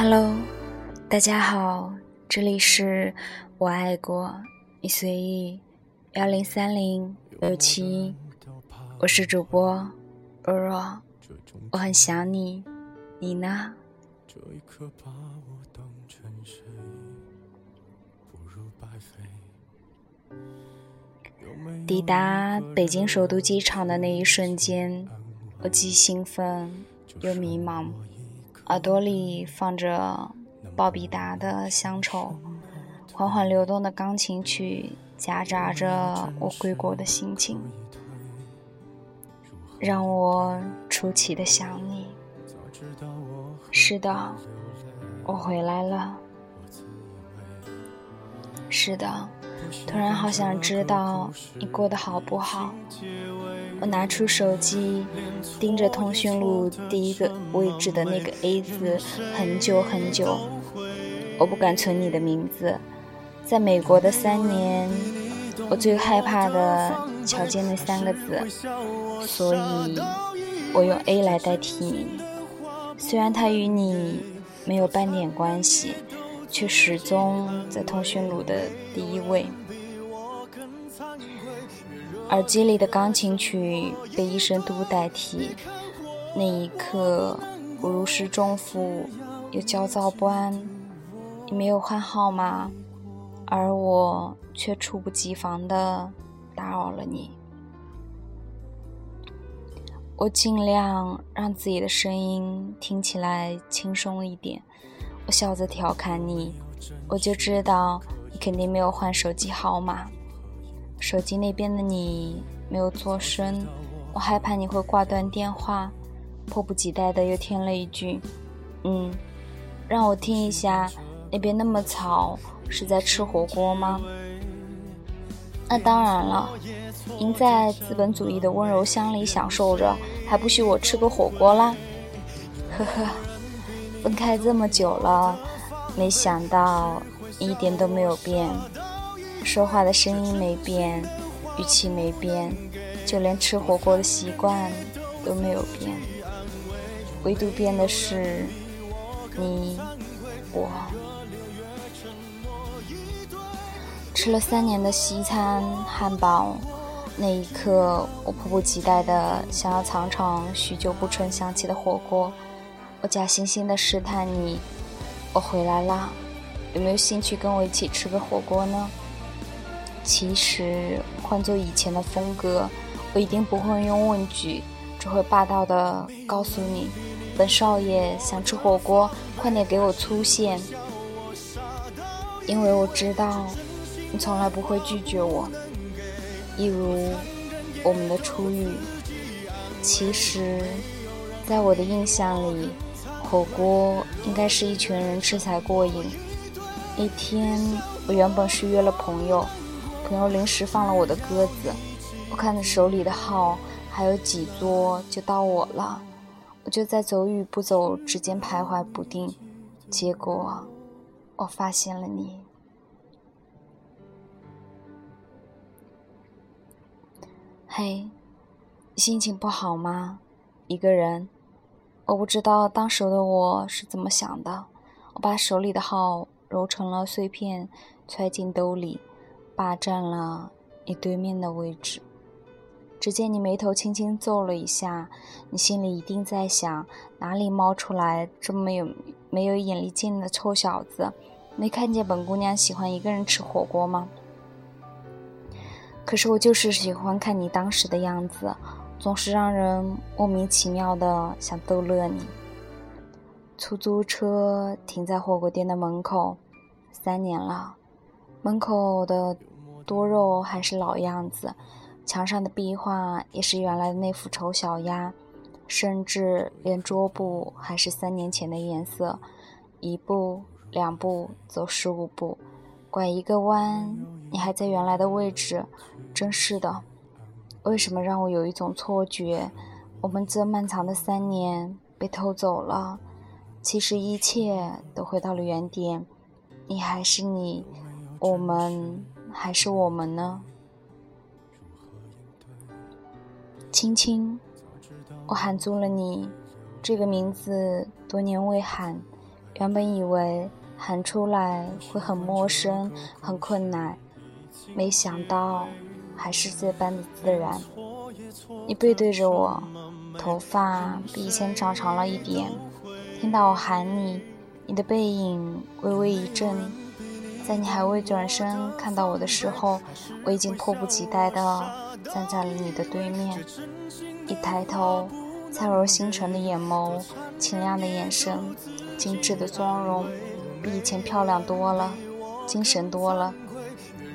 Hello，大家好，这里是我爱过你随意幺零三零六七，我是主播若若，我很想你，你呢？抵达北京首都机场的那一瞬间，我既兴奋又迷茫，耳朵里放着鲍比达的乡愁，缓缓流动的钢琴曲夹杂着我归国的心情，让我出奇的想你。是的，我回来了。是的。突然好想知道你过得好不好。我拿出手机，盯着通讯录第一个位置的那个 A 字很久很久。我不敢存你的名字。在美国的三年，我最害怕的瞧见那三个字，所以我用 A 来代替你。虽然它与你没有半点关系。却始终在通讯录的第一位。耳机里的钢琴曲被一声“嘟”代替，那一刻，我如释重负，又焦躁不安。你没有换号码，而我却猝不及防地打扰了你。我尽量让自己的声音听起来轻松一点。我笑着调侃你，我就知道你肯定没有换手机号码。手机那边的你没有做声，我害怕你会挂断电话，迫不及待的又添了一句：“嗯，让我听一下，那边那么吵，是在吃火锅吗？”那当然了，您在资本主义的温柔乡里享受着，还不许我吃个火锅啦？呵呵。分开这么久了，没想到一点都没有变，说话的声音没变，语气没变，就连吃火锅的习惯都没有变，唯独变的是你我。吃了三年的西餐汉堡，那一刻我迫不及待的想要尝尝许久不曾想起的火锅。我假惺惺的试探你，我回来啦，有没有兴趣跟我一起吃个火锅呢？其实换做以前的风格，我一定不会用问句，只会霸道的告诉你，本少爷想吃火锅，快点给我出现，因为我知道你从来不会拒绝我，一如我们的初遇。其实，在我的印象里。火锅应该是一群人吃才过瘾。那天我原本是约了朋友，朋友临时放了我的鸽子。我看着手里的号还有几桌就到我了，我就在走与不走之间徘徊不定。结果我发现了你。嘿，心情不好吗？一个人。我不知道当时的我是怎么想的，我把手里的号揉成了碎片，揣进兜里，霸占了你对面的位置。只见你眉头轻轻皱了一下，你心里一定在想：哪里冒出来这么有没有眼力劲的臭小子？没看见本姑娘喜欢一个人吃火锅吗？可是我就是喜欢看你当时的样子。总是让人莫名其妙的想逗乐你。出租车停在火锅店的门口，三年了，门口的多肉还是老样子，墙上的壁画也是原来的那副丑小鸭，甚至连桌布还是三年前的颜色。一步两步走十五步，拐一个弯，你还在原来的位置，真是的。为什么让我有一种错觉，我们这漫长的三年被偷走了？其实一切都回到了原点，你还是你，我们还是我们呢？青青，我喊住了你，这个名字多年未喊，原本以为喊出来会很陌生、很困难，没想到还是这般的自然。你背对着我，头发比以前长长了一点。听到我喊你，你的背影微微一震。在你还未转身看到我的时候，我已经迫不及待地站在了你的对面。一抬头，灿若星辰的眼眸，清亮的眼神，精致的妆容，比以前漂亮多了，精神多了。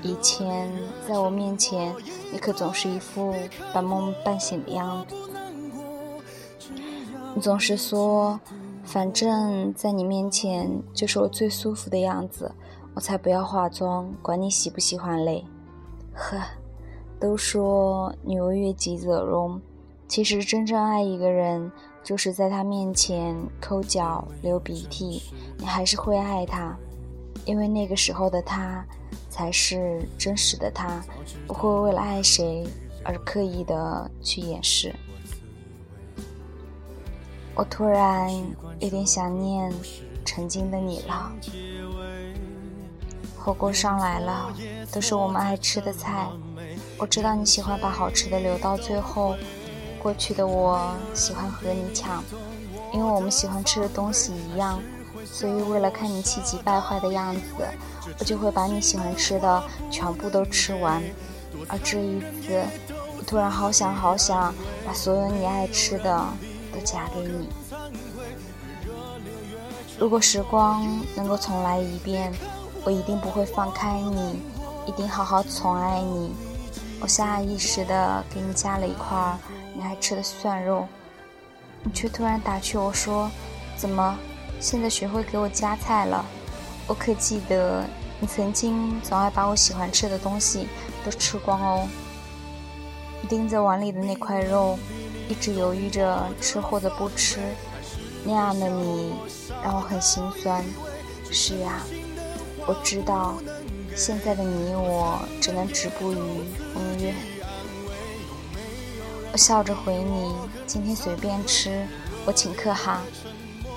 以前在我面前，你可总是一副半梦半醒的样子。你总是说，反正在你面前就是我最舒服的样子，我才不要化妆，管你喜不喜欢嘞。呵，都说女为悦己者容，其实真正爱一个人，就是在他面前抠脚、流鼻涕，你还是会爱他，因为那个时候的他。才是真实的他，不会为了爱谁而刻意的去掩饰。我突然有点想念曾经的你了。火锅上来了，都是我们爱吃的菜。我知道你喜欢把好吃的留到最后。过去的我喜欢和你抢，因为我们喜欢吃的东西一样。所以，为了看你气急败坏的样子，我就会把你喜欢吃的全部都吃完。而这一次，我突然好想好想把所有你爱吃的都夹给你。如果时光能够重来一遍，我一定不会放开你，一定好好宠爱你。我下意识的给你加了一块你爱吃的蒜肉，你却突然打趣我说：“怎么？”现在学会给我夹菜了，我可记得你曾经总爱把我喜欢吃的东西都吃光哦。盯着碗里的那块肉，一直犹豫着吃或者不吃，那样的你让我很心酸。是呀，我知道，现在的你我只能止步于风月。我笑着回你：“今天随便吃，我请客哈。”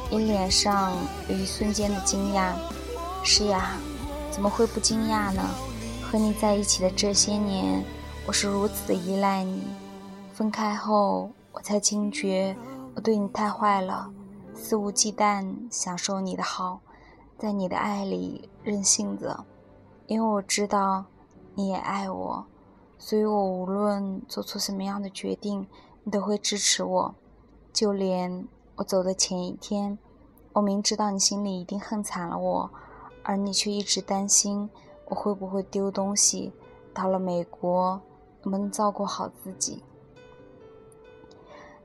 你脸上有一瞬间的惊讶，是呀，怎么会不惊讶呢？和你在一起的这些年，我是如此的依赖你，分开后我才惊觉我对你太坏了，肆无忌惮享受你的好，在你的爱里任性着，因为我知道你也爱我，所以我无论做出什么样的决定，你都会支持我，就连。我走的前一天，我明知道你心里一定恨惨了我，而你却一直担心我会不会丢东西。到了美国，能不能照顾好自己？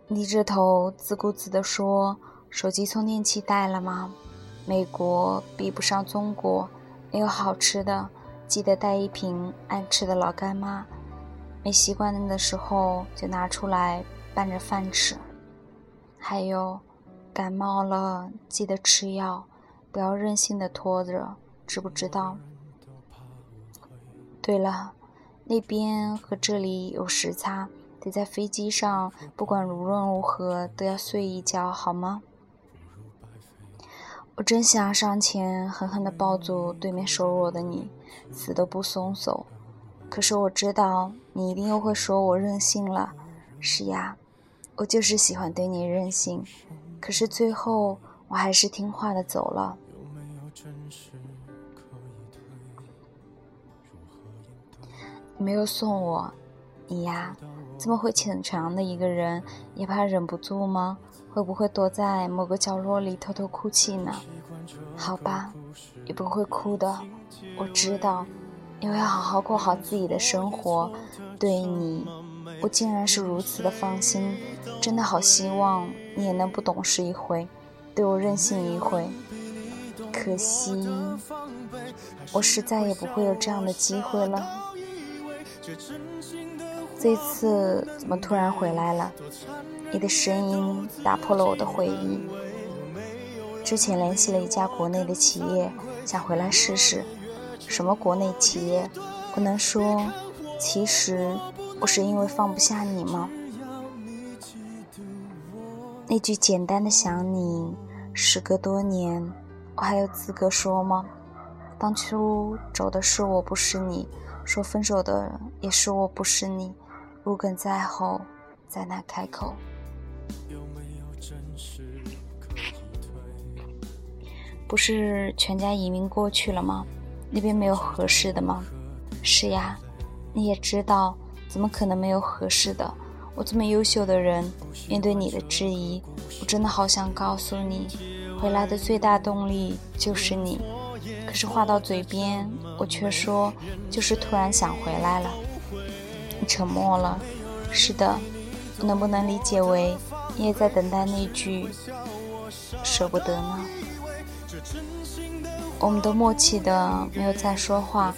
低着头自顾自地说：“手机充电器带了吗？美国比不上中国，没有好吃的，记得带一瓶爱吃的老干妈。没习惯的时候就拿出来拌着饭吃。”还有，感冒了记得吃药，不要任性的拖着，知不知道？对了，那边和这里有时差，得在飞机上，不管无论如何都要睡一觉，好吗？我真想上前狠狠地抱住对面瘦弱的你，死都不松手。可是我知道你一定又会说我任性了。是呀。我就是喜欢对你任性，可是最后我还是听话的走了。没有送我，你呀，这么会逞强的一个人，也怕忍不住吗？会不会躲在某个角落里偷偷哭泣呢？好吧，也不会哭的，我知道，因为好好过好自己的生活，对你。我竟然是如此的放心，真的好希望你也能不懂事一回，对我任性一回。可惜，我是再也不会有这样的机会了。这次怎么突然回来了？你的声音打破了我的回忆。之前联系了一家国内的企业，想回来试试。什么国内企业？不能说。其实。不是因为放不下你吗？那句简单的想你，时隔多年，我还有资格说吗？当初走的是我，不是你；说分手的也是我，不是你。如鲠在喉，再难开口。不是全家移民过去了吗？那边没有合适的吗？是呀，你也知道，怎么可能没有合适的？我这么优秀的人，面对你的质疑，我真的好想告诉你，回来的最大动力就是你。可是话到嘴边，我却说，就是突然想回来了。你沉默了。是的，能不能理解为你也在等待那句舍不得呢？我们都默契的没有再说话，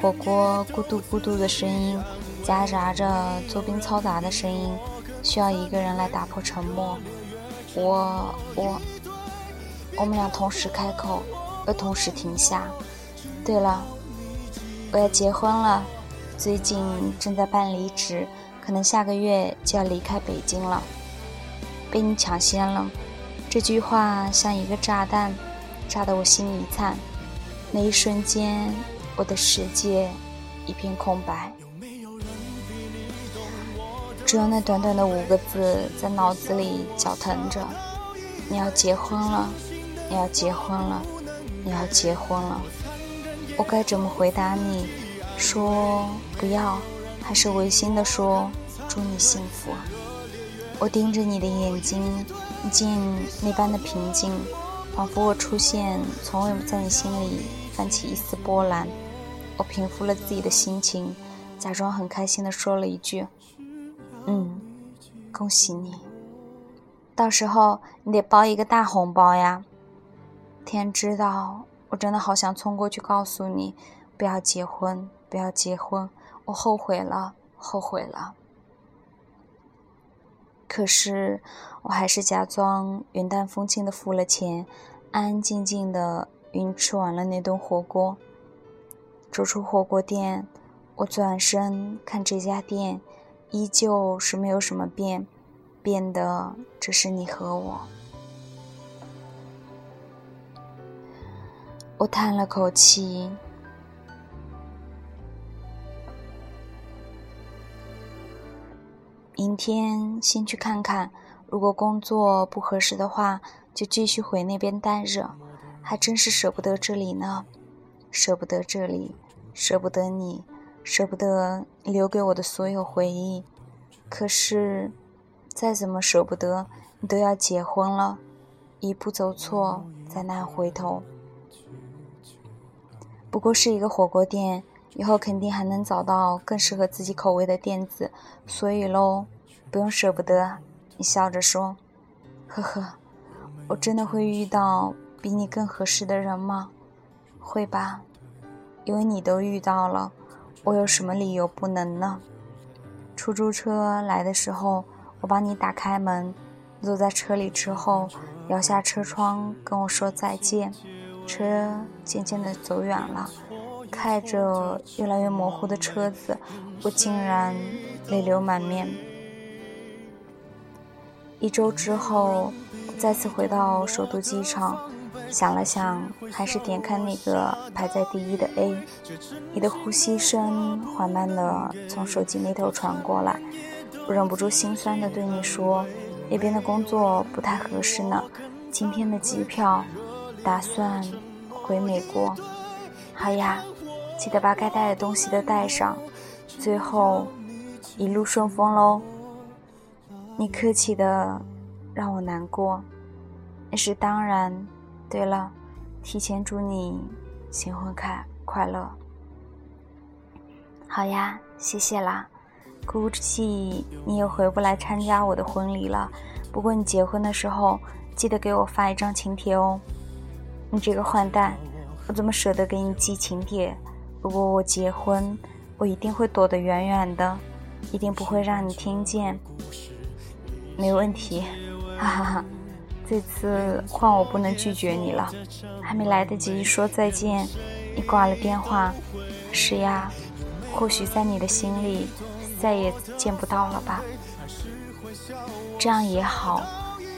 火锅咕嘟咕嘟的声音夹杂着作兵嘈杂的声音，需要一个人来打破沉默。我我，我们俩同时开口，又同时停下。对了，我要结婚了，最近正在办离职，可能下个月就要离开北京了。被你抢先了，这句话像一个炸弹。炸得我心一颤，那一瞬间，我的世界一片空白，只有那短短的五个字在脑子里绞疼着：你要结婚了，你要结婚了，你要结婚了。我该怎么回答你？说不要，还是违心的说祝你幸福？我盯着你的眼睛，竟那般的平静。仿佛我出现，从未在你心里泛起一丝波澜。我平复了自己的心情，假装很开心的说了一句：“嗯，恭喜你。到时候你得包一个大红包呀。”天知道，我真的好想冲过去告诉你，不要结婚，不要结婚，我后悔了，后悔了。可是，我还是假装云淡风轻的付了钱，安安静静的云吃完了那顿火锅。走出火锅店，我转身看这家店，依旧是没有什么变，变的只是你和我。我叹了口气。明天先去看看，如果工作不合适的话，就继续回那边待着。还真是舍不得这里呢，舍不得这里，舍不得你，舍不得留给我的所有回忆。可是，再怎么舍不得，你都要结婚了，一步走错，再难回头。不过是一个火锅店。以后肯定还能找到更适合自己口味的店子，所以喽，不用舍不得。你笑着说：“呵呵，我真的会遇到比你更合适的人吗？会吧，因为你都遇到了，我有什么理由不能呢？”出租车来的时候，我帮你打开门，坐在车里之后，摇下车窗跟我说再见。车渐渐的走远了。开着越来越模糊的车子，我竟然泪流满面。一周之后，再次回到首都机场，想了想，还是点开那个排在第一的 A。你的呼吸声缓慢的从手机那头传过来，我忍不住心酸的对你说：“那边的工作不太合适呢。今天的机票，打算回美国。好呀。”记得把该带的东西都带上，最后一路顺风喽。你客气的让我难过，那是当然。对了，提前祝你新婚快快乐。好呀，谢谢啦。估计你也回不来参加我的婚礼了，不过你结婚的时候记得给我发一张请帖哦。你这个坏蛋，我怎么舍得给你寄请帖？如果我结婚，我一定会躲得远远的，一定不会让你听见。没问题，哈哈哈！这次换我不能拒绝你了。还没来得及说再见，你挂了电话。是呀，或许在你的心里再也见不到了吧。这样也好。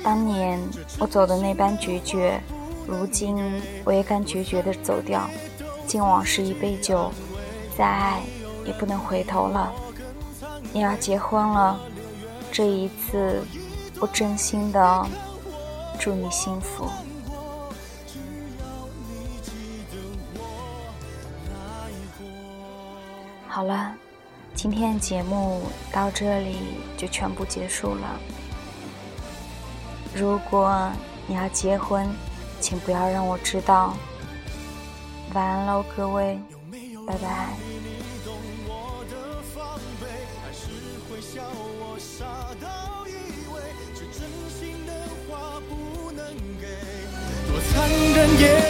当年我走的那般决绝，如今我也敢决绝的走掉，敬往事一杯酒，再爱也不能回头了。你要结婚了，这一次我真心的祝你幸福。好了，今天的节目到这里就全部结束了。如果你要结婚，请不要让我知道。晚安喽，各位，拜拜。残忍也